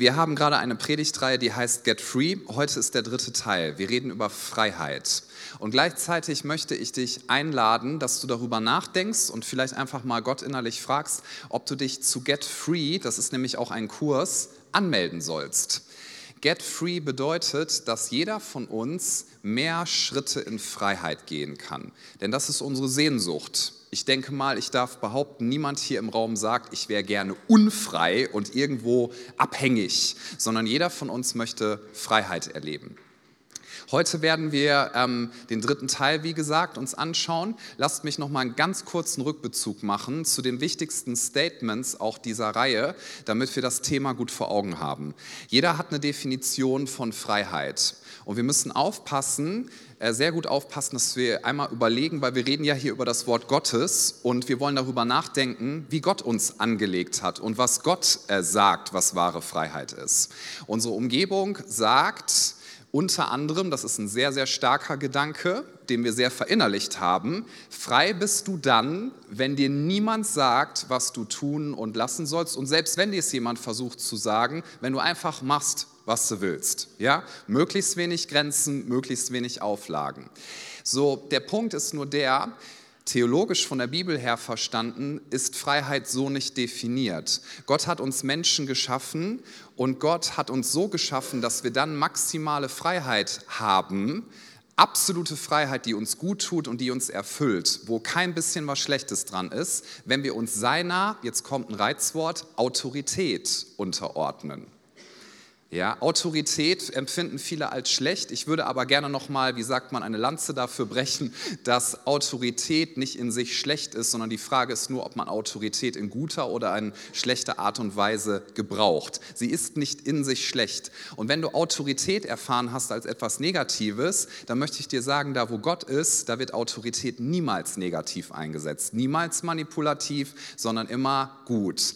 Wir haben gerade eine Predigtreihe, die heißt Get Free. Heute ist der dritte Teil. Wir reden über Freiheit. Und gleichzeitig möchte ich dich einladen, dass du darüber nachdenkst und vielleicht einfach mal Gott innerlich fragst, ob du dich zu Get Free, das ist nämlich auch ein Kurs, anmelden sollst. Get Free bedeutet, dass jeder von uns mehr Schritte in Freiheit gehen kann. Denn das ist unsere Sehnsucht. Ich denke mal, ich darf behaupten, niemand hier im Raum sagt, ich wäre gerne unfrei und irgendwo abhängig, sondern jeder von uns möchte Freiheit erleben. Heute werden wir ähm, den dritten Teil, wie gesagt, uns anschauen. Lasst mich noch mal einen ganz kurzen Rückbezug machen zu den wichtigsten Statements auch dieser Reihe, damit wir das Thema gut vor Augen haben. Jeder hat eine Definition von Freiheit. Und wir müssen aufpassen, äh, sehr gut aufpassen, dass wir einmal überlegen, weil wir reden ja hier über das Wort Gottes und wir wollen darüber nachdenken, wie Gott uns angelegt hat und was Gott äh, sagt, was wahre Freiheit ist. Unsere Umgebung sagt, unter anderem, das ist ein sehr, sehr starker Gedanke, den wir sehr verinnerlicht haben, frei bist du dann, wenn dir niemand sagt, was du tun und lassen sollst. Und selbst wenn dir es jemand versucht zu sagen, wenn du einfach machst, was du willst. Ja? Möglichst wenig Grenzen, möglichst wenig Auflagen. So, der Punkt ist nur der, theologisch von der Bibel her verstanden, ist Freiheit so nicht definiert. Gott hat uns Menschen geschaffen und Gott hat uns so geschaffen, dass wir dann maximale Freiheit haben, absolute Freiheit, die uns gut tut und die uns erfüllt, wo kein bisschen was Schlechtes dran ist, wenn wir uns seiner, jetzt kommt ein Reizwort, Autorität unterordnen. Ja, Autorität empfinden viele als schlecht. Ich würde aber gerne nochmal, wie sagt man, eine Lanze dafür brechen, dass Autorität nicht in sich schlecht ist, sondern die Frage ist nur, ob man Autorität in guter oder in schlechter Art und Weise gebraucht. Sie ist nicht in sich schlecht. Und wenn du Autorität erfahren hast als etwas Negatives, dann möchte ich dir sagen, da wo Gott ist, da wird Autorität niemals negativ eingesetzt, niemals manipulativ, sondern immer gut.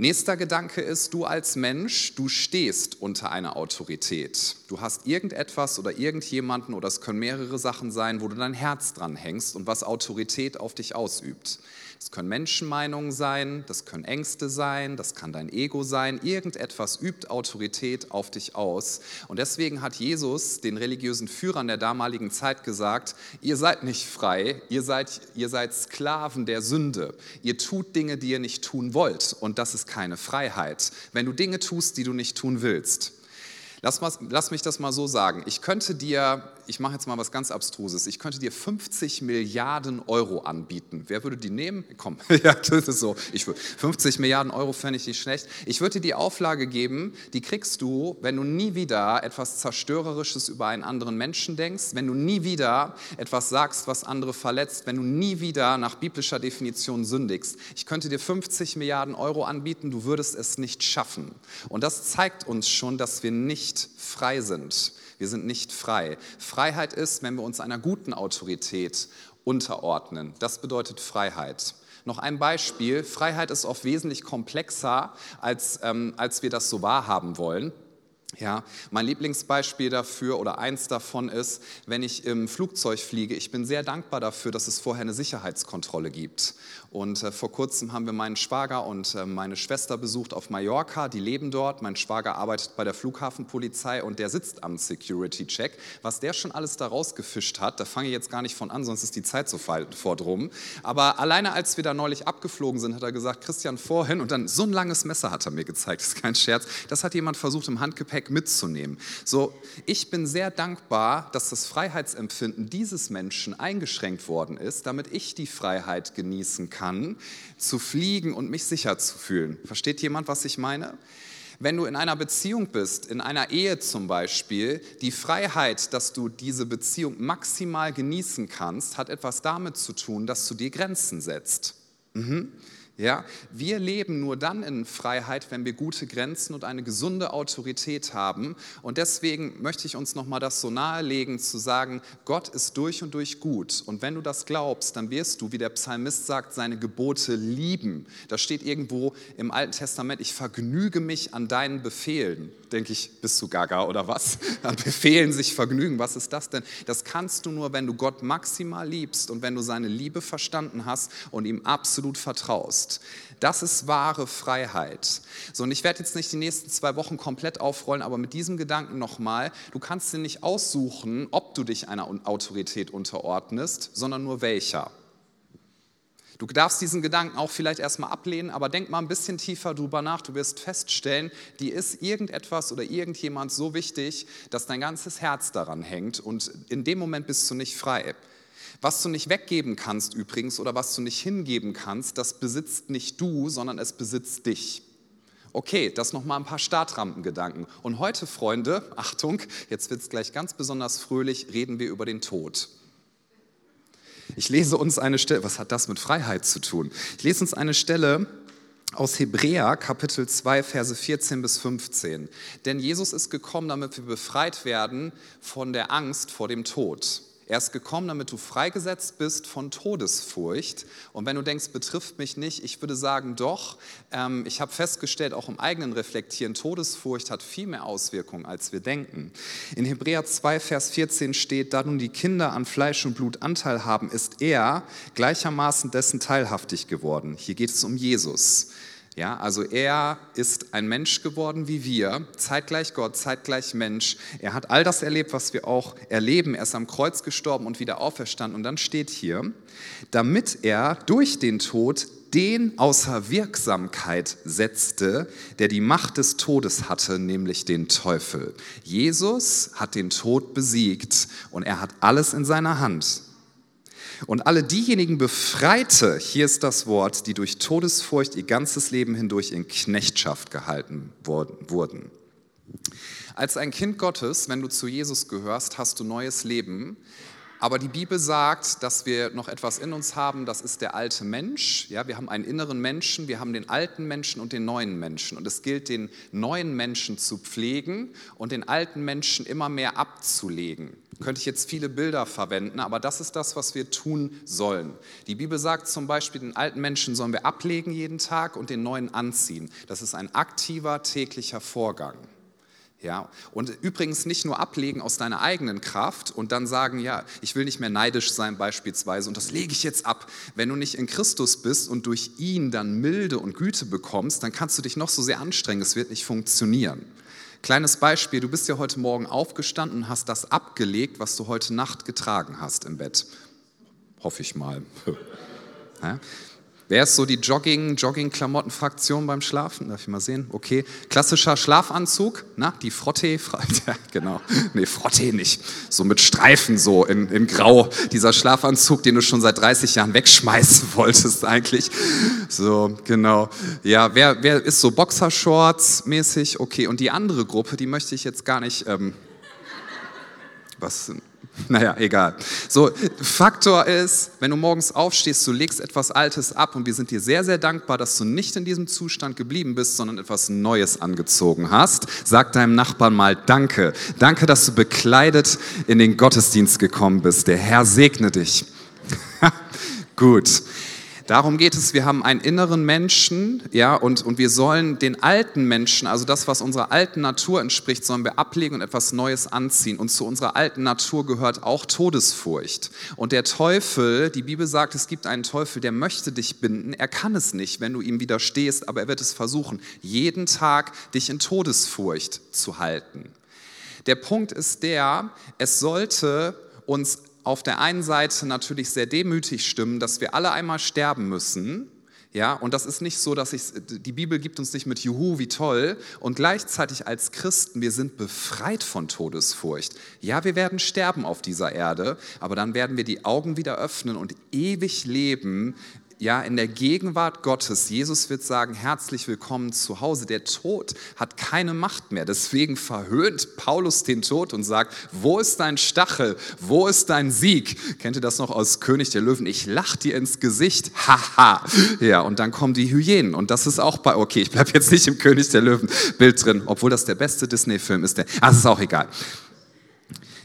Nächster Gedanke ist, du als Mensch, du stehst unter einer Autorität. Du hast irgendetwas oder irgendjemanden oder es können mehrere Sachen sein, wo du dein Herz dran hängst und was Autorität auf dich ausübt. Das können Menschenmeinungen sein, das können Ängste sein, das kann dein Ego sein. Irgendetwas übt Autorität auf dich aus. Und deswegen hat Jesus den religiösen Führern der damaligen Zeit gesagt, ihr seid nicht frei, ihr seid, ihr seid Sklaven der Sünde. Ihr tut Dinge, die ihr nicht tun wollt. Und das ist keine Freiheit. Wenn du Dinge tust, die du nicht tun willst. Lass, lass, mich das mal so sagen. Ich könnte dir, ich mache jetzt mal was ganz Abstruses, ich könnte dir 50 Milliarden Euro anbieten. Wer würde die nehmen? Komm, ja, das ist so. Ich, 50 Milliarden Euro fände ich nicht schlecht. Ich würde dir die Auflage geben, die kriegst du, wenn du nie wieder etwas Zerstörerisches über einen anderen Menschen denkst, wenn du nie wieder etwas sagst, was andere verletzt, wenn du nie wieder nach biblischer Definition sündigst. Ich könnte dir 50 Milliarden Euro anbieten, du würdest es nicht schaffen. Und das zeigt uns schon, dass wir nicht nicht frei sind. Wir sind nicht frei. Freiheit ist, wenn wir uns einer guten Autorität unterordnen. Das bedeutet Freiheit. Noch ein Beispiel. Freiheit ist oft wesentlich komplexer, als, ähm, als wir das so wahrhaben wollen. Ja, mein Lieblingsbeispiel dafür oder eins davon ist, wenn ich im Flugzeug fliege, ich bin sehr dankbar dafür, dass es vorher eine Sicherheitskontrolle gibt. Und äh, vor kurzem haben wir meinen Schwager und äh, meine Schwester besucht auf Mallorca, die leben dort. Mein Schwager arbeitet bei der Flughafenpolizei und der sitzt am Security-Check. Was der schon alles da rausgefischt hat, da fange ich jetzt gar nicht von an, sonst ist die Zeit sofort rum. Aber alleine als wir da neulich abgeflogen sind, hat er gesagt, Christian, vorhin, und dann so ein langes Messer hat er mir gezeigt, das ist kein Scherz, das hat jemand versucht im Handgepäck Gepäck mitzunehmen. So, ich bin sehr dankbar, dass das Freiheitsempfinden dieses Menschen eingeschränkt worden ist, damit ich die Freiheit genießen kann, zu fliegen und mich sicher zu fühlen. Versteht jemand, was ich meine? Wenn du in einer Beziehung bist, in einer Ehe zum Beispiel, die Freiheit, dass du diese Beziehung maximal genießen kannst, hat etwas damit zu tun, dass du dir Grenzen setzt. Mhm. Ja, wir leben nur dann in Freiheit, wenn wir gute Grenzen und eine gesunde Autorität haben. Und deswegen möchte ich uns nochmal das so nahelegen, zu sagen, Gott ist durch und durch gut. Und wenn du das glaubst, dann wirst du, wie der Psalmist sagt, seine Gebote lieben. Da steht irgendwo im Alten Testament, ich vergnüge mich an deinen Befehlen. Denke ich, bist du gaga oder was? An Befehlen sich Vergnügen, was ist das denn? Das kannst du nur, wenn du Gott maximal liebst und wenn du seine Liebe verstanden hast und ihm absolut vertraust. Das ist wahre Freiheit. So, und ich werde jetzt nicht die nächsten zwei Wochen komplett aufrollen, aber mit diesem Gedanken nochmal, du kannst dir nicht aussuchen, ob du dich einer Autorität unterordnest, sondern nur welcher. Du darfst diesen Gedanken auch vielleicht erstmal ablehnen, aber denk mal ein bisschen tiefer drüber nach. Du wirst feststellen, die ist irgendetwas oder irgendjemand so wichtig, dass dein ganzes Herz daran hängt und in dem Moment bist du nicht frei. Was du nicht weggeben kannst übrigens oder was du nicht hingeben kannst, das besitzt nicht du, sondern es besitzt dich. Okay, das nochmal ein paar Startrampengedanken. Und heute, Freunde, Achtung, jetzt wird es gleich ganz besonders fröhlich, reden wir über den Tod. Ich lese uns eine Stelle, was hat das mit Freiheit zu tun? Ich lese uns eine Stelle aus Hebräer Kapitel 2, Verse 14 bis 15. Denn Jesus ist gekommen, damit wir befreit werden von der Angst vor dem Tod. Er ist gekommen, damit du freigesetzt bist von Todesfurcht. Und wenn du denkst, betrifft mich nicht, ich würde sagen, doch. Ähm, ich habe festgestellt, auch im eigenen Reflektieren, Todesfurcht hat viel mehr Auswirkungen, als wir denken. In Hebräer 2, Vers 14 steht, da nun die Kinder an Fleisch und Blut Anteil haben, ist er gleichermaßen dessen teilhaftig geworden. Hier geht es um Jesus. Ja, also er ist ein Mensch geworden wie wir, zeitgleich Gott, zeitgleich Mensch. Er hat all das erlebt, was wir auch erleben. Er ist am Kreuz gestorben und wieder auferstanden. Und dann steht hier, damit er durch den Tod den außer Wirksamkeit setzte, der die Macht des Todes hatte, nämlich den Teufel. Jesus hat den Tod besiegt und er hat alles in seiner Hand. Und alle diejenigen befreite, hier ist das Wort, die durch Todesfurcht ihr ganzes Leben hindurch in Knechtschaft gehalten wurden. Als ein Kind Gottes, wenn du zu Jesus gehörst, hast du neues Leben. Aber die Bibel sagt, dass wir noch etwas in uns haben, das ist der alte Mensch. Ja, wir haben einen inneren Menschen, wir haben den alten Menschen und den neuen Menschen. Und es gilt, den neuen Menschen zu pflegen und den alten Menschen immer mehr abzulegen. Könnte ich jetzt viele Bilder verwenden, aber das ist das, was wir tun sollen. Die Bibel sagt zum Beispiel, den alten Menschen sollen wir ablegen jeden Tag und den neuen anziehen. Das ist ein aktiver täglicher Vorgang. Ja, und übrigens nicht nur ablegen aus deiner eigenen Kraft und dann sagen, ja, ich will nicht mehr neidisch sein beispielsweise und das lege ich jetzt ab. Wenn du nicht in Christus bist und durch ihn dann Milde und Güte bekommst, dann kannst du dich noch so sehr anstrengen, es wird nicht funktionieren. Kleines Beispiel, du bist ja heute Morgen aufgestanden und hast das abgelegt, was du heute Nacht getragen hast im Bett. Hoffe ich mal. Wer ist so die Jogging, Jogging-Klamotten-Fraktion beim Schlafen? Darf ich mal sehen? Okay. Klassischer Schlafanzug, na, die Frotte, genau. Nee, Frotte nicht. So mit Streifen, so in, in Grau. Dieser Schlafanzug, den du schon seit 30 Jahren wegschmeißen wolltest eigentlich. So, genau. Ja, wer, wer ist so Boxershorts mäßig? Okay. Und die andere Gruppe, die möchte ich jetzt gar nicht, ähm, was, naja, egal. So, Faktor ist, wenn du morgens aufstehst, du legst etwas Altes ab und wir sind dir sehr, sehr dankbar, dass du nicht in diesem Zustand geblieben bist, sondern etwas Neues angezogen hast. Sag deinem Nachbarn mal Danke. Danke, dass du bekleidet in den Gottesdienst gekommen bist. Der Herr segne dich. Gut. Darum geht es, wir haben einen inneren Menschen, ja, und, und wir sollen den alten Menschen, also das, was unserer alten Natur entspricht, sollen wir ablegen und etwas Neues anziehen. Und zu unserer alten Natur gehört auch Todesfurcht. Und der Teufel, die Bibel sagt, es gibt einen Teufel, der möchte dich binden. Er kann es nicht, wenn du ihm widerstehst, aber er wird es versuchen, jeden Tag dich in Todesfurcht zu halten. Der Punkt ist der, es sollte uns auf der einen Seite natürlich sehr demütig stimmen, dass wir alle einmal sterben müssen. Ja, und das ist nicht so, dass ich, die Bibel gibt uns nicht mit Juhu, wie toll. Und gleichzeitig als Christen, wir sind befreit von Todesfurcht. Ja, wir werden sterben auf dieser Erde, aber dann werden wir die Augen wieder öffnen und ewig leben ja, in der Gegenwart Gottes. Jesus wird sagen, herzlich willkommen zu Hause. Der Tod hat keine Macht mehr. Deswegen verhöhnt Paulus den Tod und sagt, wo ist dein Stachel? Wo ist dein Sieg? Kennt ihr das noch aus König der Löwen? Ich lach dir ins Gesicht. Haha. ja, und dann kommen die Hyänen. Und das ist auch bei, okay, ich bleibe jetzt nicht im König der Löwen Bild drin, obwohl das der beste Disney-Film ist. Der, ah, ist auch egal.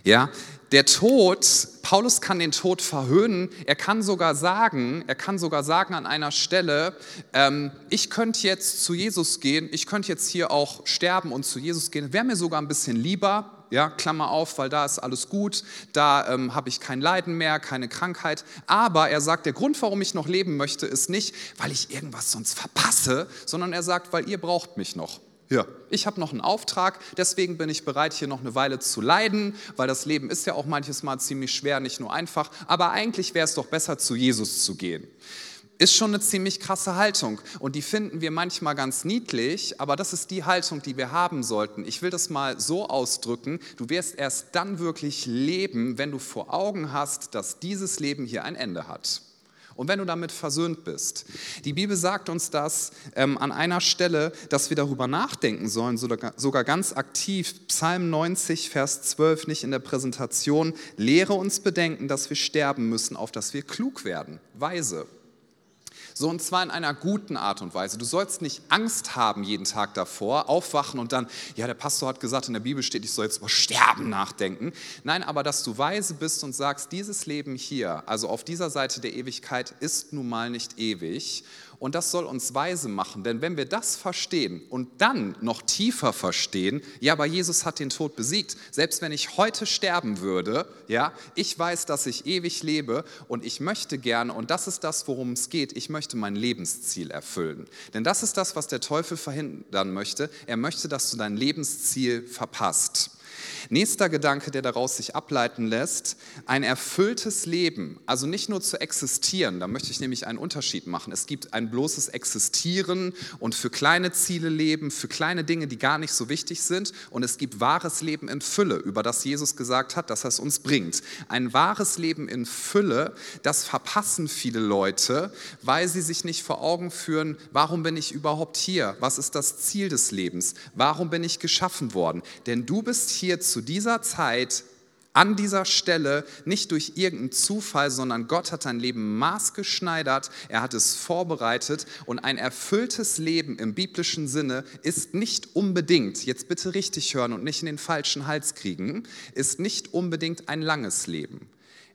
Ja, Der Tod, Paulus kann den Tod verhöhnen. Er kann sogar sagen, er kann sogar sagen an einer Stelle, ähm, ich könnte jetzt zu Jesus gehen, ich könnte jetzt hier auch sterben und zu Jesus gehen. Wäre mir sogar ein bisschen lieber, ja, Klammer auf, weil da ist alles gut, da ähm, habe ich kein Leiden mehr, keine Krankheit. Aber er sagt, der Grund, warum ich noch leben möchte, ist nicht, weil ich irgendwas sonst verpasse, sondern er sagt, weil ihr braucht mich noch. Ja, ich habe noch einen Auftrag, deswegen bin ich bereit, hier noch eine Weile zu leiden, weil das Leben ist ja auch manches Mal ziemlich schwer, nicht nur einfach, aber eigentlich wäre es doch besser, zu Jesus zu gehen ist schon eine ziemlich krasse Haltung und die finden wir manchmal ganz niedlich, aber das ist die Haltung, die wir haben sollten. Ich will das mal so ausdrücken, du wirst erst dann wirklich leben, wenn du vor Augen hast, dass dieses Leben hier ein Ende hat. Und wenn du damit versöhnt bist. Die Bibel sagt uns das ähm, an einer Stelle, dass wir darüber nachdenken sollen, sogar ganz aktiv. Psalm 90, Vers 12, nicht in der Präsentation. Lehre uns bedenken, dass wir sterben müssen, auf dass wir klug werden, weise. So und zwar in einer guten Art und Weise. Du sollst nicht Angst haben jeden Tag davor, aufwachen und dann, ja, der Pastor hat gesagt, in der Bibel steht, ich soll jetzt über Sterben nachdenken. Nein, aber dass du weise bist und sagst, dieses Leben hier, also auf dieser Seite der Ewigkeit, ist nun mal nicht ewig und das soll uns weise machen, denn wenn wir das verstehen und dann noch tiefer verstehen, ja, aber Jesus hat den Tod besiegt. Selbst wenn ich heute sterben würde, ja, ich weiß, dass ich ewig lebe und ich möchte gerne, und das ist das, worum es geht, ich möchte mein Lebensziel erfüllen. Denn das ist das, was der Teufel verhindern möchte. Er möchte, dass du dein Lebensziel verpasst. Nächster Gedanke, der daraus sich ableiten lässt, ein erfülltes Leben, also nicht nur zu existieren, da möchte ich nämlich einen Unterschied machen. Es gibt ein bloßes Existieren und für kleine Ziele leben, für kleine Dinge, die gar nicht so wichtig sind und es gibt wahres Leben in Fülle, über das Jesus gesagt hat, dass er es uns bringt. Ein wahres Leben in Fülle, das verpassen viele Leute, weil sie sich nicht vor Augen führen, warum bin ich überhaupt hier? Was ist das Ziel des Lebens? Warum bin ich geschaffen worden? Denn du bist hier zu zu dieser Zeit an dieser Stelle nicht durch irgendeinen Zufall, sondern Gott hat dein Leben maßgeschneidert, er hat es vorbereitet und ein erfülltes Leben im biblischen Sinne ist nicht unbedingt, jetzt bitte richtig hören und nicht in den falschen Hals kriegen, ist nicht unbedingt ein langes Leben.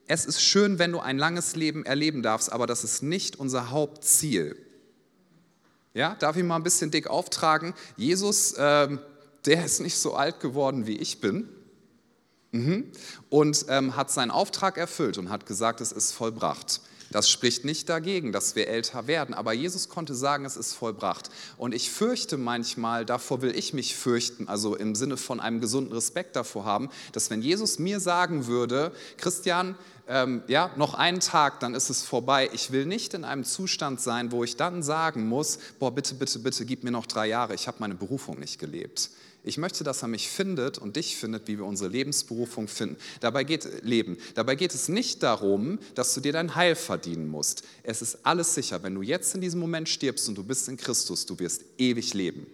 Es ist schön, wenn du ein langes Leben erleben darfst, aber das ist nicht unser Hauptziel. Ja, darf ich mal ein bisschen dick auftragen? Jesus äh, der ist nicht so alt geworden, wie ich bin. Mhm. Und ähm, hat seinen Auftrag erfüllt und hat gesagt, es ist vollbracht. Das spricht nicht dagegen, dass wir älter werden, aber Jesus konnte sagen, es ist vollbracht. Und ich fürchte manchmal, davor will ich mich fürchten, also im Sinne von einem gesunden Respekt davor haben, dass wenn Jesus mir sagen würde, Christian, ähm, ja, noch einen Tag, dann ist es vorbei. Ich will nicht in einem Zustand sein, wo ich dann sagen muss, boah, bitte, bitte, bitte, gib mir noch drei Jahre, ich habe meine Berufung nicht gelebt. Ich möchte, dass er mich findet und dich findet, wie wir unsere Lebensberufung finden. Dabei geht Leben. Dabei geht es nicht darum, dass du dir dein Heil verdienen musst. Es ist alles sicher, wenn du jetzt in diesem Moment stirbst und du bist in Christus, du wirst ewig leben.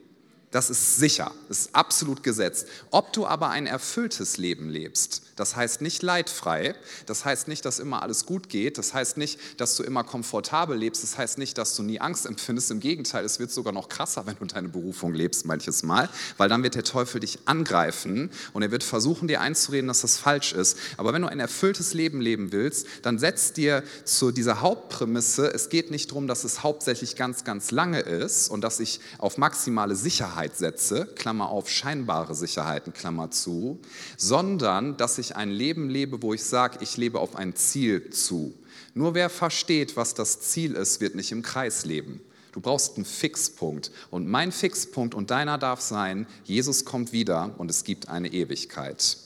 Das ist sicher, ist absolut gesetzt. Ob du aber ein erfülltes Leben lebst, das heißt nicht leidfrei, das heißt nicht, dass immer alles gut geht, das heißt nicht, dass du immer komfortabel lebst, das heißt nicht, dass du nie Angst empfindest. Im Gegenteil, es wird sogar noch krasser, wenn du deine Berufung lebst manches Mal, weil dann wird der Teufel dich angreifen und er wird versuchen, dir einzureden, dass das falsch ist. Aber wenn du ein erfülltes Leben leben willst, dann setz dir zu dieser Hauptprämisse, es geht nicht darum, dass es hauptsächlich ganz, ganz lange ist und dass ich auf maximale Sicherheit Sicherheit setze, Klammer auf scheinbare Sicherheiten, Klammer zu, sondern dass ich ein Leben lebe, wo ich sage, ich lebe auf ein Ziel zu. Nur wer versteht, was das Ziel ist, wird nicht im Kreis leben. Du brauchst einen Fixpunkt. Und mein Fixpunkt und deiner darf sein, Jesus kommt wieder und es gibt eine Ewigkeit.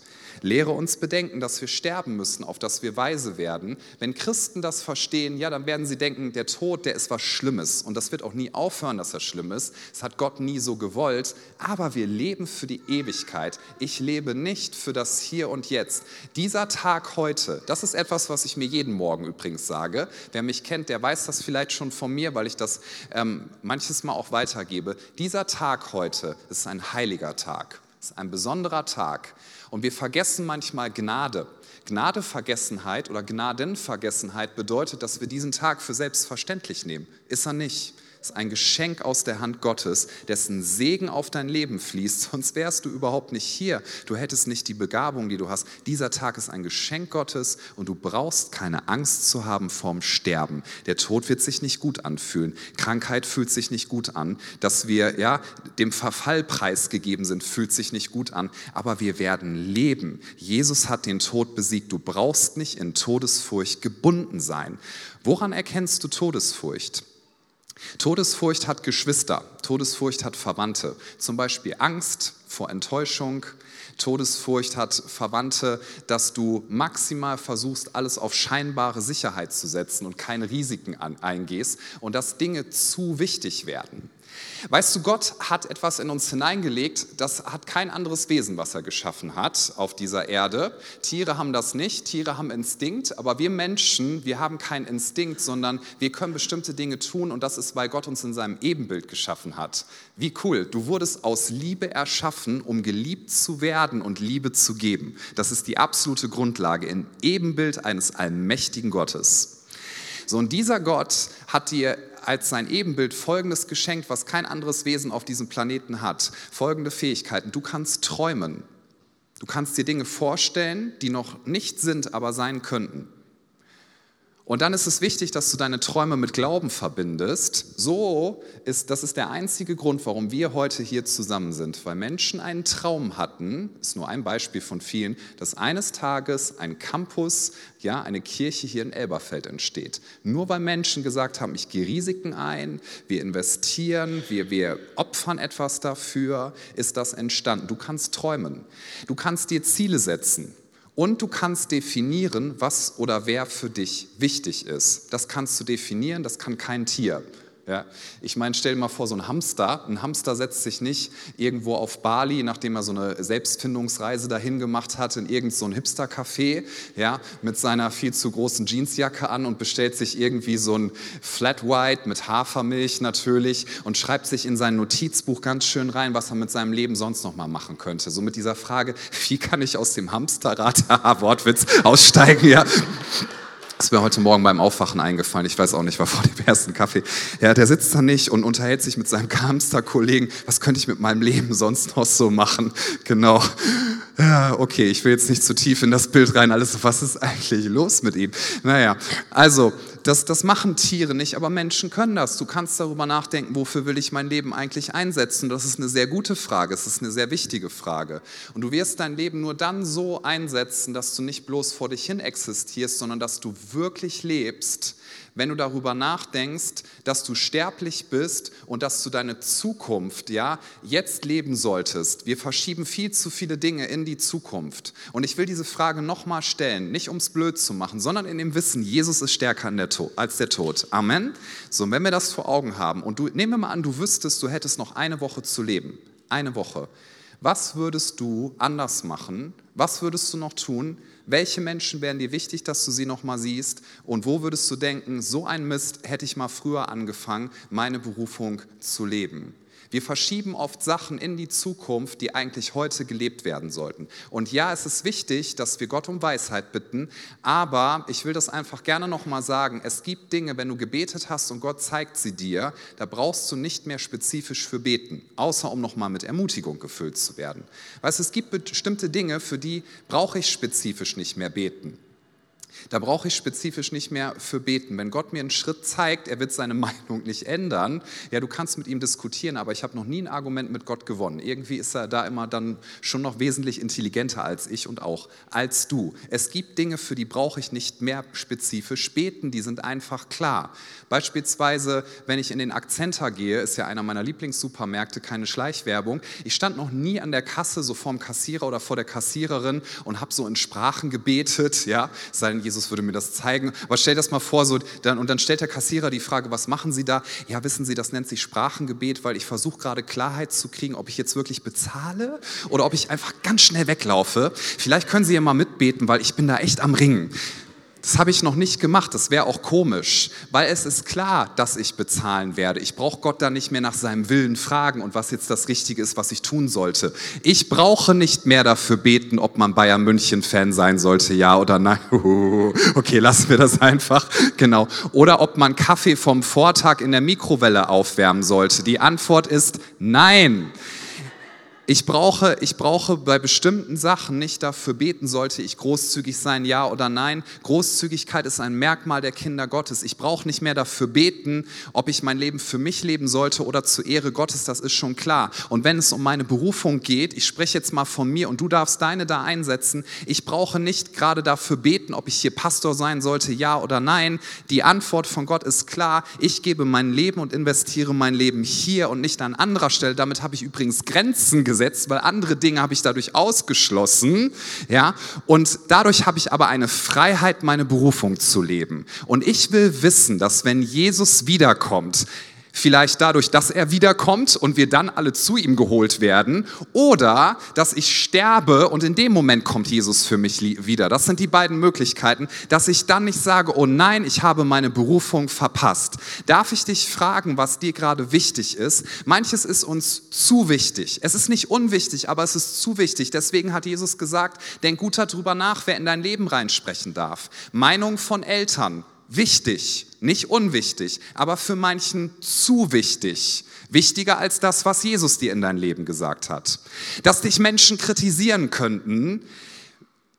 Lehre uns bedenken, dass wir sterben müssen, auf dass wir weise werden. Wenn Christen das verstehen, ja, dann werden sie denken, der Tod, der ist was Schlimmes. Und das wird auch nie aufhören, dass er schlimm ist. Das hat Gott nie so gewollt. Aber wir leben für die Ewigkeit. Ich lebe nicht für das Hier und Jetzt. Dieser Tag heute, das ist etwas, was ich mir jeden Morgen übrigens sage. Wer mich kennt, der weiß das vielleicht schon von mir, weil ich das ähm, manches Mal auch weitergebe. Dieser Tag heute ist ein heiliger Tag. Es ist ein besonderer Tag. Und wir vergessen manchmal Gnade. Gnadevergessenheit oder Gnadenvergessenheit bedeutet, dass wir diesen Tag für selbstverständlich nehmen. Ist er nicht. Ist ein Geschenk aus der Hand Gottes, dessen Segen auf dein Leben fließt. Sonst wärst du überhaupt nicht hier. Du hättest nicht die Begabung, die du hast. Dieser Tag ist ein Geschenk Gottes und du brauchst keine Angst zu haben vorm Sterben. Der Tod wird sich nicht gut anfühlen. Krankheit fühlt sich nicht gut an. Dass wir ja, dem Verfall preisgegeben sind, fühlt sich nicht gut an. Aber wir werden leben. Jesus hat den Tod besiegt. Du brauchst nicht in Todesfurcht gebunden sein. Woran erkennst du Todesfurcht? Todesfurcht hat Geschwister, Todesfurcht hat Verwandte, zum Beispiel Angst vor Enttäuschung. Todesfurcht hat Verwandte, dass du maximal versuchst, alles auf scheinbare Sicherheit zu setzen und keine Risiken eingehst und dass Dinge zu wichtig werden. Weißt du, Gott hat etwas in uns hineingelegt, das hat kein anderes Wesen, was er geschaffen hat auf dieser Erde. Tiere haben das nicht, Tiere haben Instinkt, aber wir Menschen, wir haben keinen Instinkt, sondern wir können bestimmte Dinge tun und das ist, weil Gott uns in seinem Ebenbild geschaffen hat. Wie cool, du wurdest aus Liebe erschaffen, um geliebt zu werden und Liebe zu geben. Das ist die absolute Grundlage im Ebenbild eines allmächtigen Gottes. So, und dieser Gott hat dir als sein Ebenbild Folgendes geschenkt, was kein anderes Wesen auf diesem Planeten hat. Folgende Fähigkeiten. Du kannst träumen. Du kannst dir Dinge vorstellen, die noch nicht sind, aber sein könnten. Und dann ist es wichtig, dass du deine Träume mit Glauben verbindest. So ist, das ist der einzige Grund, warum wir heute hier zusammen sind, weil Menschen einen Traum hatten, ist nur ein Beispiel von vielen, dass eines Tages ein Campus, ja, eine Kirche hier in Elberfeld entsteht. Nur weil Menschen gesagt haben, ich gehe Risiken ein, wir investieren, wir, wir opfern etwas dafür, ist das entstanden. Du kannst träumen. Du kannst dir Ziele setzen. Und du kannst definieren, was oder wer für dich wichtig ist. Das kannst du definieren, das kann kein Tier. Ja, ich meine, stell dir mal vor, so ein Hamster. Ein Hamster setzt sich nicht irgendwo auf Bali, nachdem er so eine Selbstfindungsreise dahin gemacht hat, in irgendein so Hipster-Café, ja, mit seiner viel zu großen Jeansjacke an und bestellt sich irgendwie so ein Flat White mit Hafermilch natürlich und schreibt sich in sein Notizbuch ganz schön rein, was er mit seinem Leben sonst noch mal machen könnte. So mit dieser Frage, wie kann ich aus dem Hamsterrad, Wortwitz, aussteigen, ja. Ist mir heute Morgen beim Aufwachen eingefallen. Ich weiß auch nicht, war vor dem ersten Kaffee. Ja, der sitzt da nicht und unterhält sich mit seinem Hamster-Kollegen. Was könnte ich mit meinem Leben sonst noch so machen? Genau. Ja, okay, ich will jetzt nicht zu tief in das Bild rein. Alles, was ist eigentlich los mit ihm? Naja, also, das, das machen Tiere nicht, aber Menschen können das. Du kannst darüber nachdenken, wofür will ich mein Leben eigentlich einsetzen? Das ist eine sehr gute Frage, es ist eine sehr wichtige Frage. Und du wirst dein Leben nur dann so einsetzen, dass du nicht bloß vor dich hin existierst, sondern dass du wirklich lebst, wenn du darüber nachdenkst, dass du sterblich bist und dass du deine Zukunft, ja, jetzt leben solltest. Wir verschieben viel zu viele Dinge in die Zukunft. Und ich will diese Frage nochmal stellen, nicht um es blöd zu machen, sondern in dem Wissen, Jesus ist stärker der als der Tod. Amen. So, und wenn wir das vor Augen haben und du, nehmen wir mal an, du wüsstest, du hättest noch eine Woche zu leben. Eine Woche. Was würdest du anders machen? Was würdest du noch tun? Welche Menschen wären dir wichtig, dass du sie noch mal siehst? Und wo würdest du denken, so ein Mist hätte ich mal früher angefangen, meine Berufung zu leben? Wir verschieben oft Sachen in die Zukunft, die eigentlich heute gelebt werden sollten. Und ja, es ist wichtig, dass wir Gott um Weisheit bitten, aber ich will das einfach gerne nochmal sagen, es gibt Dinge, wenn du gebetet hast und Gott zeigt sie dir, da brauchst du nicht mehr spezifisch für beten, außer um nochmal mit Ermutigung gefüllt zu werden. Weißt, es gibt bestimmte Dinge, für die brauche ich spezifisch nicht mehr beten. Da brauche ich spezifisch nicht mehr für beten. Wenn Gott mir einen Schritt zeigt, er wird seine Meinung nicht ändern, ja, du kannst mit ihm diskutieren, aber ich habe noch nie ein Argument mit Gott gewonnen. Irgendwie ist er da immer dann schon noch wesentlich intelligenter als ich und auch als du. Es gibt Dinge, für die brauche ich nicht mehr spezifisch beten, die sind einfach klar. Beispielsweise, wenn ich in den Akzenter gehe, ist ja einer meiner Lieblingssupermärkte, keine Schleichwerbung. Ich stand noch nie an der Kasse, so vorm Kassierer oder vor der Kassiererin und habe so in Sprachen gebetet, ja, sein Jesus würde mir das zeigen. Aber stell das mal vor, so, dann, und dann stellt der Kassierer die Frage, was machen Sie da? Ja, wissen Sie, das nennt sich Sprachengebet, weil ich versuche gerade Klarheit zu kriegen, ob ich jetzt wirklich bezahle oder ob ich einfach ganz schnell weglaufe. Vielleicht können Sie ja mal mitbeten, weil ich bin da echt am Ringen. Das habe ich noch nicht gemacht, das wäre auch komisch, weil es ist klar, dass ich bezahlen werde. Ich brauche Gott dann nicht mehr nach seinem Willen fragen und was jetzt das Richtige ist, was ich tun sollte. Ich brauche nicht mehr dafür beten, ob man Bayern München-Fan sein sollte, ja oder nein. Okay, lassen wir das einfach. Genau. Oder ob man Kaffee vom Vortag in der Mikrowelle aufwärmen sollte. Die Antwort ist nein. Ich brauche, ich brauche bei bestimmten Sachen nicht dafür beten, sollte ich großzügig sein, ja oder nein. Großzügigkeit ist ein Merkmal der Kinder Gottes. Ich brauche nicht mehr dafür beten, ob ich mein Leben für mich leben sollte oder zur Ehre Gottes, das ist schon klar. Und wenn es um meine Berufung geht, ich spreche jetzt mal von mir und du darfst deine da einsetzen, ich brauche nicht gerade dafür beten, ob ich hier Pastor sein sollte, ja oder nein. Die Antwort von Gott ist klar, ich gebe mein Leben und investiere mein Leben hier und nicht an anderer Stelle. Damit habe ich übrigens Grenzen gesetzt gesetzt, weil andere Dinge habe ich dadurch ausgeschlossen. Ja? Und dadurch habe ich aber eine Freiheit, meine Berufung zu leben. Und ich will wissen, dass wenn Jesus wiederkommt, Vielleicht dadurch, dass er wiederkommt und wir dann alle zu ihm geholt werden. Oder dass ich sterbe und in dem Moment kommt Jesus für mich wieder. Das sind die beiden Möglichkeiten, dass ich dann nicht sage, oh nein, ich habe meine Berufung verpasst. Darf ich dich fragen, was dir gerade wichtig ist? Manches ist uns zu wichtig. Es ist nicht unwichtig, aber es ist zu wichtig. Deswegen hat Jesus gesagt, denk gut darüber nach, wer in dein Leben reinsprechen darf. Meinung von Eltern, wichtig, nicht unwichtig, aber für manchen zu wichtig. Wichtiger als das, was Jesus dir in dein Leben gesagt hat. Dass dich Menschen kritisieren könnten,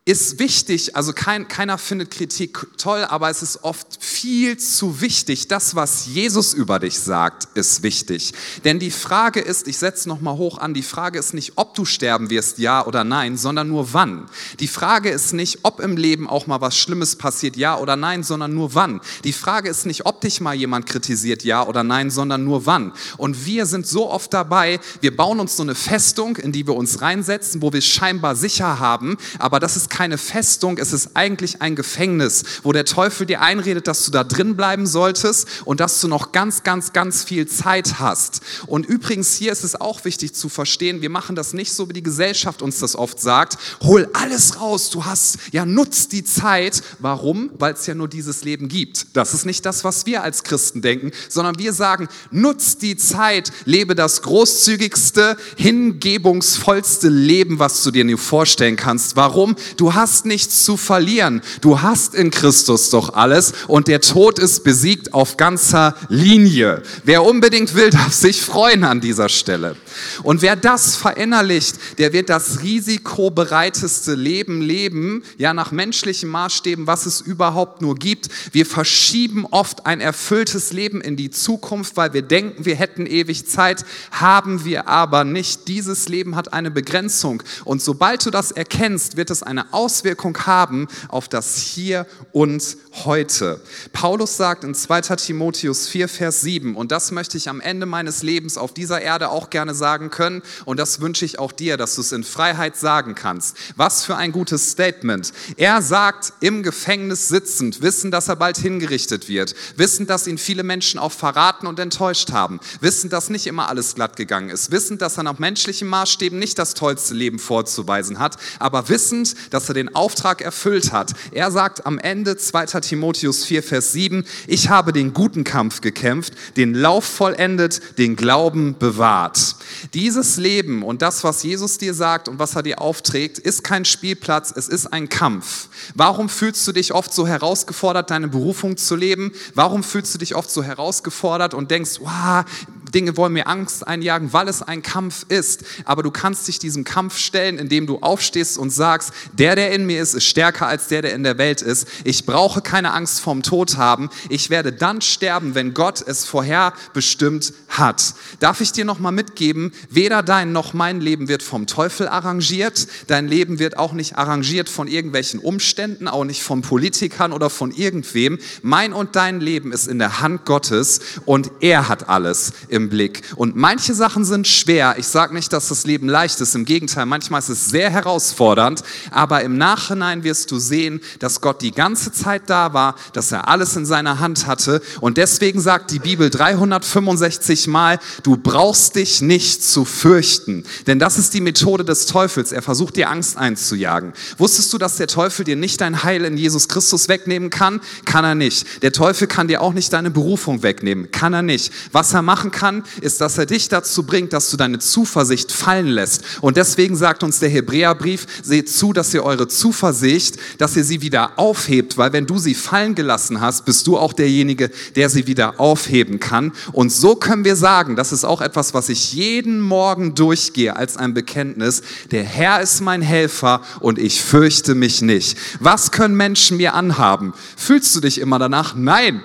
ist wichtig, also kein, keiner findet Kritik toll, aber es ist oft viel zu wichtig. Das, was Jesus über dich sagt, ist wichtig. Denn die Frage ist, ich setze nochmal hoch an, die Frage ist nicht, ob du sterben wirst, ja oder nein, sondern nur wann. Die Frage ist nicht, ob im Leben auch mal was Schlimmes passiert, ja oder nein, sondern nur wann. Die Frage ist nicht, ob dich mal jemand kritisiert, ja oder nein, sondern nur wann. Und wir sind so oft dabei, wir bauen uns so eine Festung, in die wir uns reinsetzen, wo wir scheinbar sicher haben, aber das ist keine Festung, es ist eigentlich ein Gefängnis, wo der Teufel dir einredet, dass du da drin bleiben solltest und dass du noch ganz, ganz, ganz viel Zeit hast. Und übrigens hier ist es auch wichtig zu verstehen, wir machen das nicht so, wie die Gesellschaft uns das oft sagt, hol alles raus, du hast, ja, nutz die Zeit. Warum? Weil es ja nur dieses Leben gibt. Das ist nicht das, was wir als Christen denken, sondern wir sagen, nutz die Zeit, lebe das großzügigste, hingebungsvollste Leben, was du dir nur vorstellen kannst. Warum? Du hast nichts zu verlieren. Du hast in Christus doch alles und der Tod ist besiegt auf ganzer Linie. Wer unbedingt will, darf sich freuen an dieser Stelle. Und wer das verinnerlicht, der wird das risikobereiteste Leben leben, ja nach menschlichen Maßstäben, was es überhaupt nur gibt. Wir verschieben oft ein erfülltes Leben in die Zukunft, weil wir denken, wir hätten ewig Zeit, haben wir aber nicht. Dieses Leben hat eine Begrenzung und sobald du das erkennst, wird es eine Auswirkung haben auf das Hier und heute. Paulus sagt in 2. Timotheus 4, Vers 7, und das möchte ich am Ende meines Lebens auf dieser Erde auch gerne sagen können, und das wünsche ich auch dir, dass du es in Freiheit sagen kannst. Was für ein gutes Statement. Er sagt, im Gefängnis sitzend, wissend, dass er bald hingerichtet wird, wissend, dass ihn viele Menschen auch verraten und enttäuscht haben, wissend, dass nicht immer alles glatt gegangen ist, wissend, dass er nach menschlichen Maßstäben nicht das tollste Leben vorzuweisen hat, aber wissend, dass er den Auftrag erfüllt hat. Er sagt am Ende 2. Timotheus 4, Vers 7, ich habe den guten Kampf gekämpft, den Lauf vollendet, den Glauben bewahrt. Dieses Leben und das, was Jesus dir sagt und was er dir aufträgt, ist kein Spielplatz, es ist ein Kampf. Warum fühlst du dich oft so herausgefordert, deine Berufung zu leben? Warum fühlst du dich oft so herausgefordert und denkst, wow, Dinge wollen mir Angst einjagen, weil es ein Kampf ist. Aber du kannst dich diesem Kampf stellen, indem du aufstehst und sagst, der, der in mir ist, ist stärker als der, der in der Welt ist. Ich brauche keine Angst vorm Tod haben. Ich werde dann sterben, wenn Gott es vorherbestimmt hat. Darf ich dir noch mal mitgeben, weder dein noch mein Leben wird vom Teufel arrangiert. Dein Leben wird auch nicht arrangiert von irgendwelchen Umständen, auch nicht von Politikern oder von irgendwem. Mein und dein Leben ist in der Hand Gottes und er hat alles im ihrem Blick. Und manche Sachen sind schwer. Ich sage nicht, dass das Leben leicht ist. Im Gegenteil, manchmal ist es sehr herausfordernd. Aber im Nachhinein wirst du sehen, dass Gott die ganze Zeit da war, dass er alles in seiner Hand hatte. Und deswegen sagt die Bibel 365 Mal, du brauchst dich nicht zu fürchten. Denn das ist die Methode des Teufels. Er versucht dir Angst einzujagen. Wusstest du, dass der Teufel dir nicht dein Heil in Jesus Christus wegnehmen kann? Kann er nicht. Der Teufel kann dir auch nicht deine Berufung wegnehmen. Kann er nicht. Was er machen kann, ist, dass er dich dazu bringt, dass du deine Zuversicht fallen lässt. Und deswegen sagt uns der Hebräerbrief, seht zu, dass ihr eure Zuversicht, dass ihr sie wieder aufhebt, weil wenn du sie fallen gelassen hast, bist du auch derjenige, der sie wieder aufheben kann. Und so können wir sagen, das ist auch etwas, was ich jeden Morgen durchgehe als ein Bekenntnis, der Herr ist mein Helfer und ich fürchte mich nicht. Was können Menschen mir anhaben? Fühlst du dich immer danach? Nein.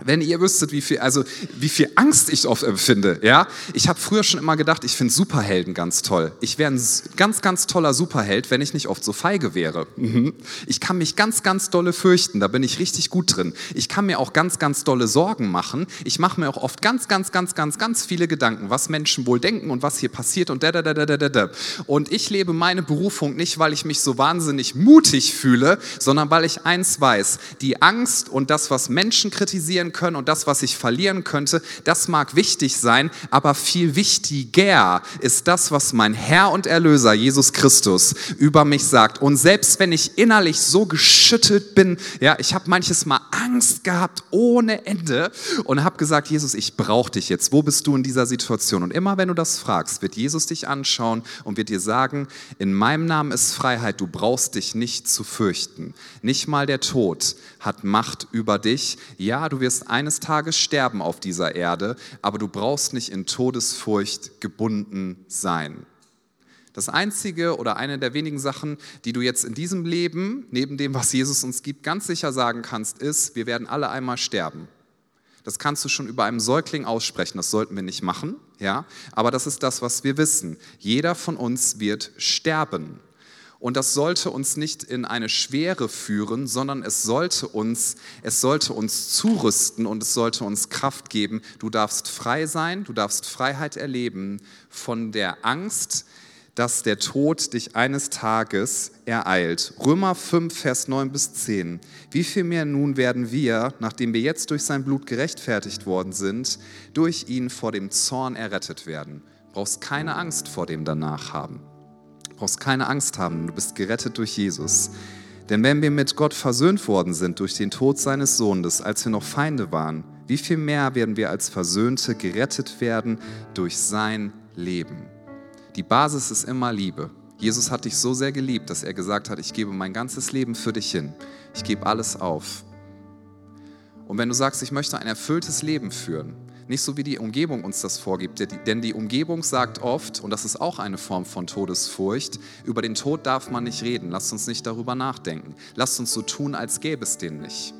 Wenn ihr wüsstet, wie viel, also wie viel Angst ich oft empfinde, ja. Ich habe früher schon immer gedacht, ich finde Superhelden ganz toll. Ich wäre ein ganz, ganz toller Superheld, wenn ich nicht oft so feige wäre. Mhm. Ich kann mich ganz, ganz dolle fürchten, da bin ich richtig gut drin. Ich kann mir auch ganz, ganz dolle Sorgen machen. Ich mache mir auch oft ganz, ganz, ganz, ganz, ganz viele Gedanken, was Menschen wohl denken und was hier passiert und da, da, da, da, da, da. Und ich lebe meine Berufung nicht, weil ich mich so wahnsinnig mutig fühle, sondern weil ich eins weiß: Die Angst und das, was Menschen kritisieren verlieren können und das, was ich verlieren könnte, das mag wichtig sein, aber viel wichtiger ist das, was mein Herr und Erlöser Jesus Christus über mich sagt. Und selbst wenn ich innerlich so geschüttelt bin, ja, ich habe manches Mal Angst gehabt ohne Ende und habe gesagt, Jesus, ich brauche dich jetzt. Wo bist du in dieser Situation? Und immer wenn du das fragst, wird Jesus dich anschauen und wird dir sagen, in meinem Namen ist Freiheit, du brauchst dich nicht zu fürchten. Nicht mal der Tod hat Macht über dich. Ja, du wirst wirst eines Tages sterben auf dieser Erde, aber du brauchst nicht in Todesfurcht gebunden sein. Das einzige oder eine der wenigen Sachen, die du jetzt in diesem Leben, neben dem, was Jesus uns gibt, ganz sicher sagen kannst, ist, wir werden alle einmal sterben. Das kannst du schon über einem Säugling aussprechen, das sollten wir nicht machen, ja? Aber das ist das, was wir wissen. Jeder von uns wird sterben. Und das sollte uns nicht in eine Schwere führen, sondern es sollte uns, es sollte uns zurüsten und es sollte uns Kraft geben. Du darfst frei sein, du darfst Freiheit erleben von der Angst, dass der Tod dich eines Tages ereilt. Römer 5, Vers 9 bis 10. Wie viel mehr nun werden wir, nachdem wir jetzt durch sein Blut gerechtfertigt worden sind, durch ihn vor dem Zorn errettet werden? Brauchst keine Angst vor dem danach haben brauchst keine Angst haben, du bist gerettet durch Jesus. Denn wenn wir mit Gott versöhnt worden sind durch den Tod seines Sohnes, als wir noch Feinde waren, wie viel mehr werden wir als Versöhnte gerettet werden durch sein Leben? Die Basis ist immer Liebe. Jesus hat dich so sehr geliebt, dass er gesagt hat, ich gebe mein ganzes Leben für dich hin. Ich gebe alles auf. Und wenn du sagst, ich möchte ein erfülltes Leben führen, nicht so wie die Umgebung uns das vorgibt, denn die Umgebung sagt oft, und das ist auch eine Form von Todesfurcht, über den Tod darf man nicht reden, lasst uns nicht darüber nachdenken, lasst uns so tun, als gäbe es den nicht.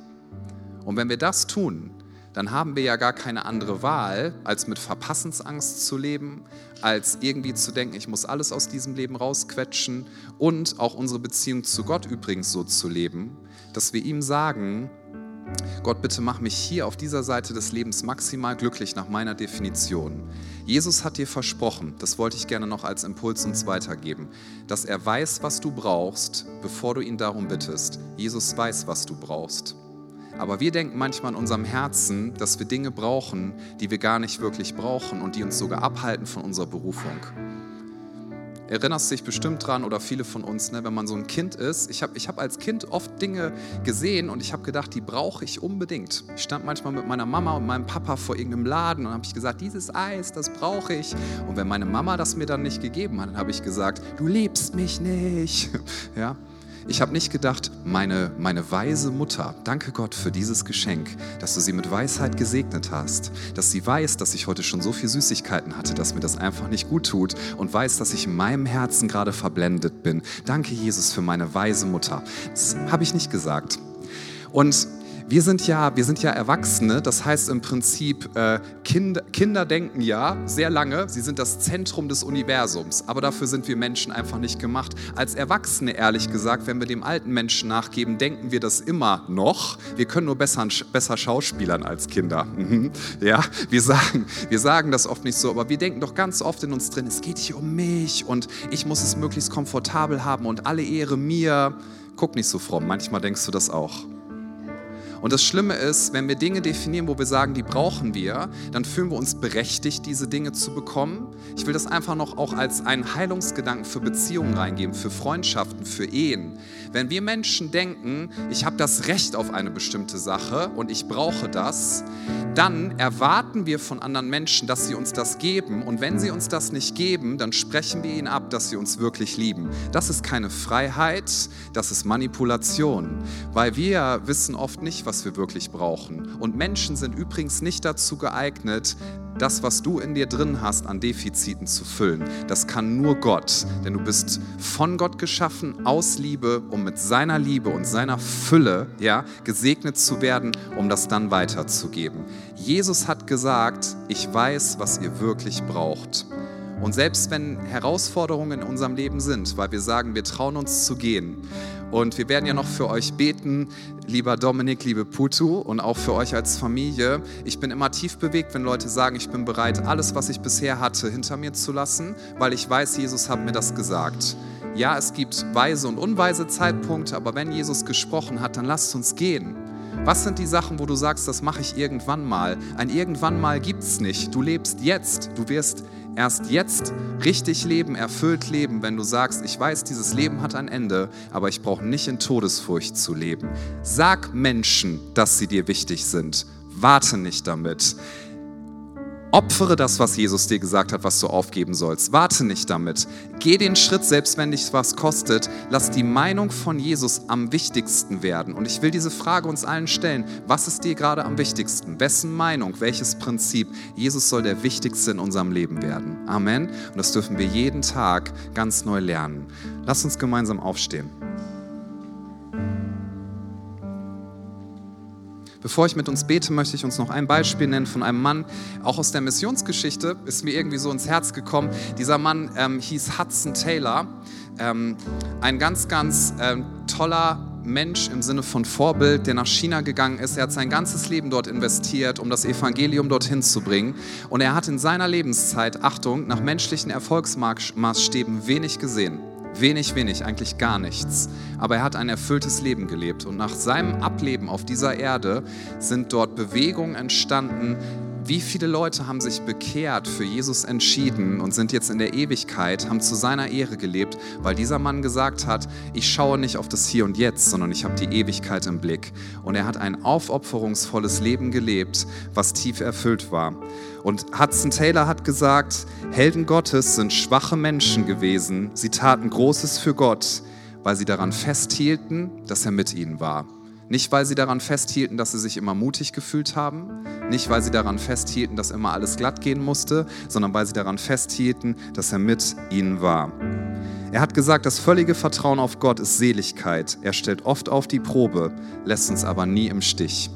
Und wenn wir das tun, dann haben wir ja gar keine andere Wahl, als mit Verpassensangst zu leben, als irgendwie zu denken, ich muss alles aus diesem Leben rausquetschen und auch unsere Beziehung zu Gott übrigens so zu leben, dass wir ihm sagen, Gott, bitte mach mich hier auf dieser Seite des Lebens maximal glücklich nach meiner Definition. Jesus hat dir versprochen, das wollte ich gerne noch als Impuls uns weitergeben, dass er weiß, was du brauchst, bevor du ihn darum bittest. Jesus weiß, was du brauchst. Aber wir denken manchmal in unserem Herzen, dass wir Dinge brauchen, die wir gar nicht wirklich brauchen und die uns sogar abhalten von unserer Berufung erinnerst dich bestimmt dran oder viele von uns, ne, wenn man so ein Kind ist. Ich habe ich hab als Kind oft Dinge gesehen und ich habe gedacht, die brauche ich unbedingt. Ich stand manchmal mit meiner Mama und meinem Papa vor irgendeinem Laden und habe ich gesagt, dieses Eis, das brauche ich. Und wenn meine Mama das mir dann nicht gegeben hat, dann habe ich gesagt, du liebst mich nicht. Ja, ich habe nicht gedacht, meine, meine weise Mutter, danke Gott für dieses Geschenk, dass du sie mit Weisheit gesegnet hast, dass sie weiß, dass ich heute schon so viel Süßigkeiten hatte, dass mir das einfach nicht gut tut und weiß, dass ich in meinem Herzen gerade verblendet bin. Danke Jesus für meine weise Mutter. Das habe ich nicht gesagt. Und wir sind ja, wir sind ja Erwachsene, das heißt im Prinzip, äh, Kinder, Kinder denken ja sehr lange, sie sind das Zentrum des Universums, aber dafür sind wir Menschen einfach nicht gemacht. Als Erwachsene, ehrlich gesagt, wenn wir dem alten Menschen nachgeben, denken wir das immer noch. Wir können nur besser, besser schauspielern als Kinder. Mhm. Ja, wir sagen, wir sagen das oft nicht so, aber wir denken doch ganz oft in uns drin, es geht hier um mich und ich muss es möglichst komfortabel haben und alle Ehre mir. Guck nicht so fromm, manchmal denkst du das auch. Und das Schlimme ist, wenn wir Dinge definieren, wo wir sagen, die brauchen wir, dann fühlen wir uns berechtigt, diese Dinge zu bekommen. Ich will das einfach noch auch als einen Heilungsgedanken für Beziehungen reingeben, für Freundschaften, für Ehen. Wenn wir Menschen denken, ich habe das Recht auf eine bestimmte Sache und ich brauche das, dann erwarten wir von anderen Menschen, dass sie uns das geben. Und wenn sie uns das nicht geben, dann sprechen wir ihnen ab, dass sie uns wirklich lieben. Das ist keine Freiheit, das ist Manipulation, weil wir wissen oft nicht, was was wir wirklich brauchen. Und Menschen sind übrigens nicht dazu geeignet, das, was du in dir drin hast, an Defiziten zu füllen. Das kann nur Gott, denn du bist von Gott geschaffen, aus Liebe, um mit seiner Liebe und seiner Fülle ja, gesegnet zu werden, um das dann weiterzugeben. Jesus hat gesagt, ich weiß, was ihr wirklich braucht. Und selbst wenn Herausforderungen in unserem Leben sind, weil wir sagen, wir trauen uns zu gehen, und wir werden ja noch für euch beten, lieber Dominik, liebe Putu und auch für euch als Familie. Ich bin immer tief bewegt, wenn Leute sagen, ich bin bereit, alles, was ich bisher hatte, hinter mir zu lassen, weil ich weiß, Jesus hat mir das gesagt. Ja, es gibt weise und unweise Zeitpunkte, aber wenn Jesus gesprochen hat, dann lasst uns gehen. Was sind die Sachen, wo du sagst, das mache ich irgendwann mal? Ein irgendwann mal gibt es nicht. Du lebst jetzt. Du wirst erst jetzt richtig leben, erfüllt leben, wenn du sagst, ich weiß, dieses Leben hat ein Ende, aber ich brauche nicht in Todesfurcht zu leben. Sag Menschen, dass sie dir wichtig sind. Warte nicht damit. Opfere das, was Jesus dir gesagt hat, was du aufgeben sollst. Warte nicht damit. Geh den Schritt, selbst wenn dich was kostet. Lass die Meinung von Jesus am wichtigsten werden. Und ich will diese Frage uns allen stellen. Was ist dir gerade am wichtigsten? Wessen Meinung, welches Prinzip? Jesus soll der wichtigste in unserem Leben werden. Amen. Und das dürfen wir jeden Tag ganz neu lernen. Lass uns gemeinsam aufstehen. Bevor ich mit uns bete, möchte ich uns noch ein Beispiel nennen von einem Mann, auch aus der Missionsgeschichte, ist mir irgendwie so ins Herz gekommen. Dieser Mann ähm, hieß Hudson Taylor, ähm, ein ganz, ganz ähm, toller Mensch im Sinne von Vorbild, der nach China gegangen ist. Er hat sein ganzes Leben dort investiert, um das Evangelium dorthin zu bringen. Und er hat in seiner Lebenszeit, Achtung, nach menschlichen Erfolgsmaßstäben wenig gesehen. Wenig, wenig, eigentlich gar nichts. Aber er hat ein erfülltes Leben gelebt. Und nach seinem Ableben auf dieser Erde sind dort Bewegungen entstanden, wie viele Leute haben sich bekehrt, für Jesus entschieden und sind jetzt in der Ewigkeit, haben zu seiner Ehre gelebt, weil dieser Mann gesagt hat, ich schaue nicht auf das Hier und Jetzt, sondern ich habe die Ewigkeit im Blick. Und er hat ein aufopferungsvolles Leben gelebt, was tief erfüllt war. Und Hudson Taylor hat gesagt, Helden Gottes sind schwache Menschen gewesen. Sie taten Großes für Gott, weil sie daran festhielten, dass er mit ihnen war. Nicht, weil sie daran festhielten, dass sie sich immer mutig gefühlt haben, nicht, weil sie daran festhielten, dass immer alles glatt gehen musste, sondern weil sie daran festhielten, dass er mit ihnen war. Er hat gesagt, das völlige Vertrauen auf Gott ist Seligkeit. Er stellt oft auf die Probe, lässt uns aber nie im Stich.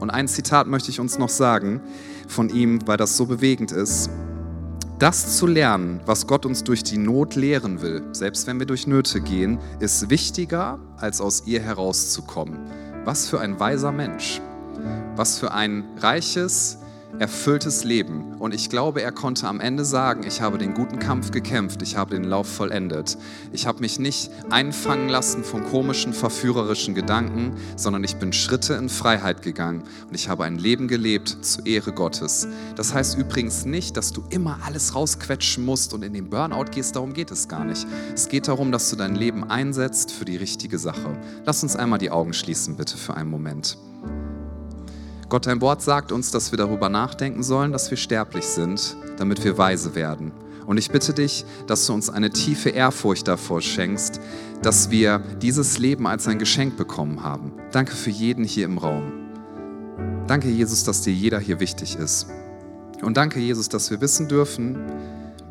Und ein Zitat möchte ich uns noch sagen von ihm, weil das so bewegend ist. Das zu lernen, was Gott uns durch die Not lehren will, selbst wenn wir durch Nöte gehen, ist wichtiger, als aus ihr herauszukommen. Was für ein weiser Mensch. Was für ein reiches, erfülltes Leben. Und ich glaube, er konnte am Ende sagen, ich habe den guten Kampf gekämpft, ich habe den Lauf vollendet. Ich habe mich nicht einfangen lassen von komischen, verführerischen Gedanken, sondern ich bin Schritte in Freiheit gegangen und ich habe ein Leben gelebt zur Ehre Gottes. Das heißt übrigens nicht, dass du immer alles rausquetschen musst und in den Burnout gehst, darum geht es gar nicht. Es geht darum, dass du dein Leben einsetzt für die richtige Sache. Lass uns einmal die Augen schließen, bitte, für einen Moment. Gott, dein Wort sagt uns, dass wir darüber nachdenken sollen, dass wir sterblich sind, damit wir weise werden. Und ich bitte dich, dass du uns eine tiefe Ehrfurcht davor schenkst, dass wir dieses Leben als ein Geschenk bekommen haben. Danke für jeden hier im Raum. Danke, Jesus, dass dir jeder hier wichtig ist. Und danke, Jesus, dass wir wissen dürfen,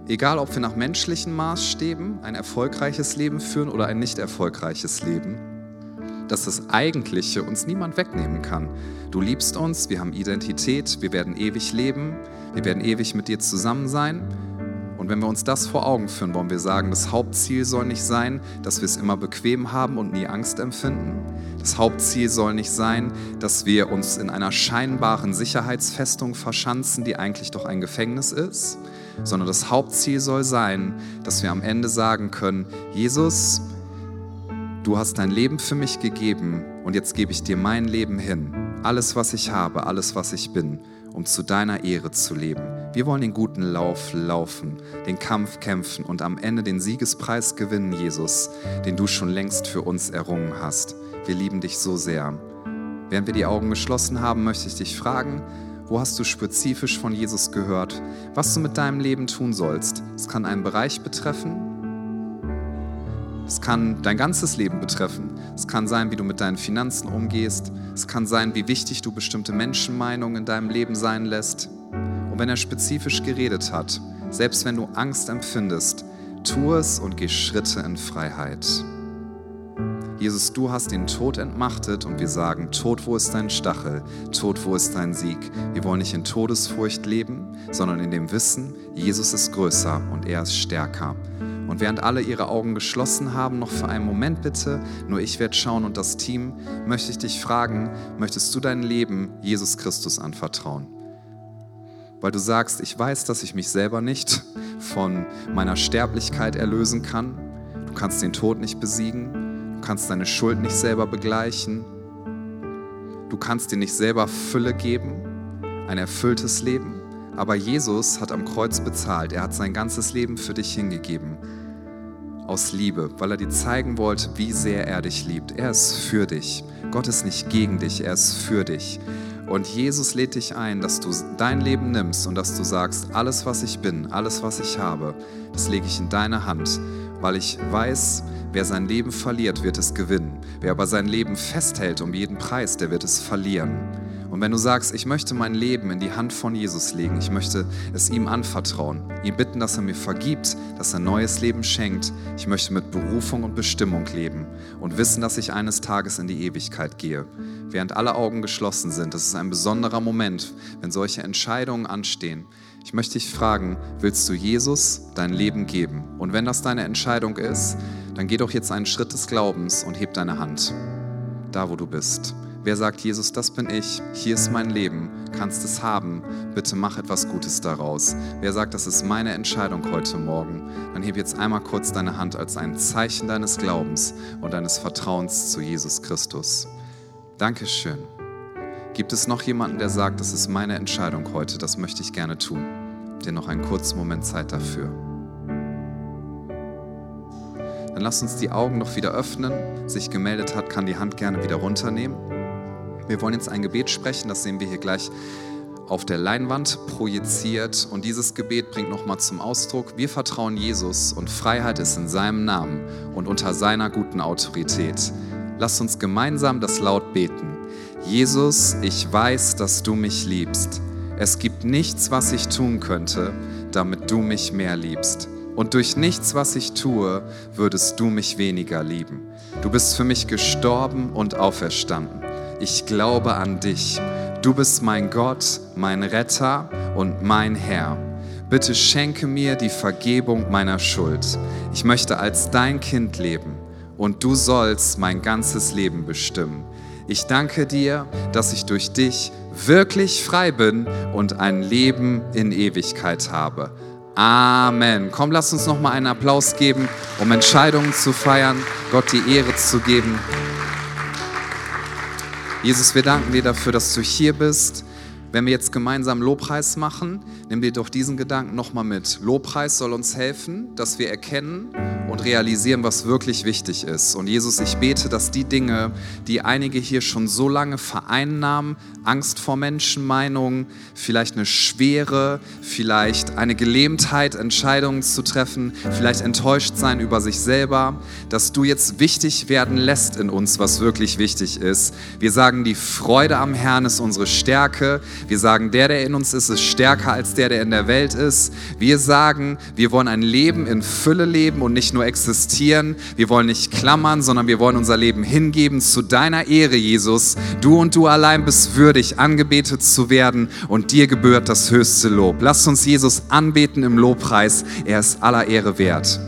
egal ob wir nach menschlichen Maßstäben ein erfolgreiches Leben führen oder ein nicht erfolgreiches Leben, dass das Eigentliche uns niemand wegnehmen kann. Du liebst uns, wir haben Identität, wir werden ewig leben, wir werden ewig mit dir zusammen sein. Und wenn wir uns das vor Augen führen, wollen wir sagen, das Hauptziel soll nicht sein, dass wir es immer bequem haben und nie Angst empfinden. Das Hauptziel soll nicht sein, dass wir uns in einer scheinbaren Sicherheitsfestung verschanzen, die eigentlich doch ein Gefängnis ist, sondern das Hauptziel soll sein, dass wir am Ende sagen können, Jesus, du hast dein Leben für mich gegeben und jetzt gebe ich dir mein Leben hin. Alles, was ich habe, alles, was ich bin, um zu deiner Ehre zu leben. Wir wollen den guten Lauf laufen, den Kampf kämpfen und am Ende den Siegespreis gewinnen, Jesus, den du schon längst für uns errungen hast. Wir lieben dich so sehr. Während wir die Augen geschlossen haben, möchte ich dich fragen, wo hast du spezifisch von Jesus gehört, was du mit deinem Leben tun sollst? Es kann einen Bereich betreffen, es kann dein ganzes Leben betreffen. Es kann sein, wie du mit deinen Finanzen umgehst. Es kann sein, wie wichtig du bestimmte Menschenmeinungen in deinem Leben sein lässt. Und wenn er spezifisch geredet hat, selbst wenn du Angst empfindest, tu es und geh Schritte in Freiheit. Jesus, du hast den Tod entmachtet und wir sagen, Tod, wo ist dein Stachel? Tod, wo ist dein Sieg? Wir wollen nicht in Todesfurcht leben, sondern in dem Wissen, Jesus ist größer und er ist stärker. Und während alle ihre Augen geschlossen haben, noch für einen Moment bitte, nur ich werde schauen und das Team, möchte ich dich fragen, möchtest du dein Leben Jesus Christus anvertrauen? Weil du sagst, ich weiß, dass ich mich selber nicht von meiner Sterblichkeit erlösen kann. Du kannst den Tod nicht besiegen. Du kannst deine Schuld nicht selber begleichen. Du kannst dir nicht selber Fülle geben, ein erfülltes Leben. Aber Jesus hat am Kreuz bezahlt. Er hat sein ganzes Leben für dich hingegeben. Aus Liebe, weil er dir zeigen wollte, wie sehr er dich liebt. Er ist für dich. Gott ist nicht gegen dich, er ist für dich. Und Jesus lädt dich ein, dass du dein Leben nimmst und dass du sagst, alles, was ich bin, alles, was ich habe, das lege ich in deine Hand, weil ich weiß, wer sein Leben verliert, wird es gewinnen. Wer aber sein Leben festhält um jeden Preis, der wird es verlieren. Und wenn du sagst, ich möchte mein Leben in die Hand von Jesus legen, ich möchte es ihm anvertrauen, ihn bitten, dass er mir vergibt, dass er neues Leben schenkt, ich möchte mit Berufung und Bestimmung leben und wissen, dass ich eines Tages in die Ewigkeit gehe, während alle Augen geschlossen sind, das ist ein besonderer Moment, wenn solche Entscheidungen anstehen. Ich möchte dich fragen, willst du Jesus dein Leben geben? Und wenn das deine Entscheidung ist, dann geh doch jetzt einen Schritt des Glaubens und heb deine Hand, da wo du bist. Wer sagt, Jesus, das bin ich, hier ist mein Leben, kannst es haben, bitte mach etwas Gutes daraus. Wer sagt, das ist meine Entscheidung heute Morgen, dann heb jetzt einmal kurz deine Hand als ein Zeichen deines Glaubens und deines Vertrauens zu Jesus Christus. Dankeschön. Gibt es noch jemanden, der sagt, das ist meine Entscheidung heute, das möchte ich gerne tun? Dir noch einen kurzen Moment Zeit dafür. Dann lass uns die Augen noch wieder öffnen. Sich gemeldet hat, kann die Hand gerne wieder runternehmen. Wir wollen jetzt ein Gebet sprechen, das sehen wir hier gleich auf der Leinwand projiziert. Und dieses Gebet bringt nochmal zum Ausdruck, wir vertrauen Jesus und Freiheit ist in seinem Namen und unter seiner guten Autorität. Lasst uns gemeinsam das laut beten. Jesus, ich weiß, dass du mich liebst. Es gibt nichts, was ich tun könnte, damit du mich mehr liebst. Und durch nichts, was ich tue, würdest du mich weniger lieben. Du bist für mich gestorben und auferstanden ich glaube an dich. Du bist mein Gott, mein Retter und mein Herr. Bitte schenke mir die Vergebung meiner Schuld. Ich möchte als dein Kind leben und du sollst mein ganzes Leben bestimmen. Ich danke dir, dass ich durch dich wirklich frei bin und ein Leben in Ewigkeit habe. Amen. Komm, lass uns noch mal einen Applaus geben, um Entscheidungen zu feiern, Gott die Ehre zu geben. Jesus, wir danken dir dafür, dass du hier bist. Wenn wir jetzt gemeinsam Lobpreis machen, nimm dir doch diesen Gedanken nochmal mit. Lobpreis soll uns helfen, dass wir erkennen, und realisieren, was wirklich wichtig ist. Und Jesus, ich bete, dass die Dinge, die einige hier schon so lange vereinnahmen, Angst vor Menschenmeinungen, vielleicht eine Schwere, vielleicht eine Gelähmtheit, Entscheidungen zu treffen, vielleicht enttäuscht sein über sich selber, dass du jetzt wichtig werden lässt in uns, was wirklich wichtig ist. Wir sagen, die Freude am Herrn ist unsere Stärke. Wir sagen, der, der in uns ist, ist stärker als der, der in der Welt ist. Wir sagen, wir wollen ein Leben in Fülle leben und nicht nur existieren, wir wollen nicht klammern, sondern wir wollen unser Leben hingeben zu deiner Ehre, Jesus. Du und du allein bist würdig, angebetet zu werden und dir gebührt das höchste Lob. Lass uns Jesus anbeten im Lobpreis. Er ist aller Ehre wert.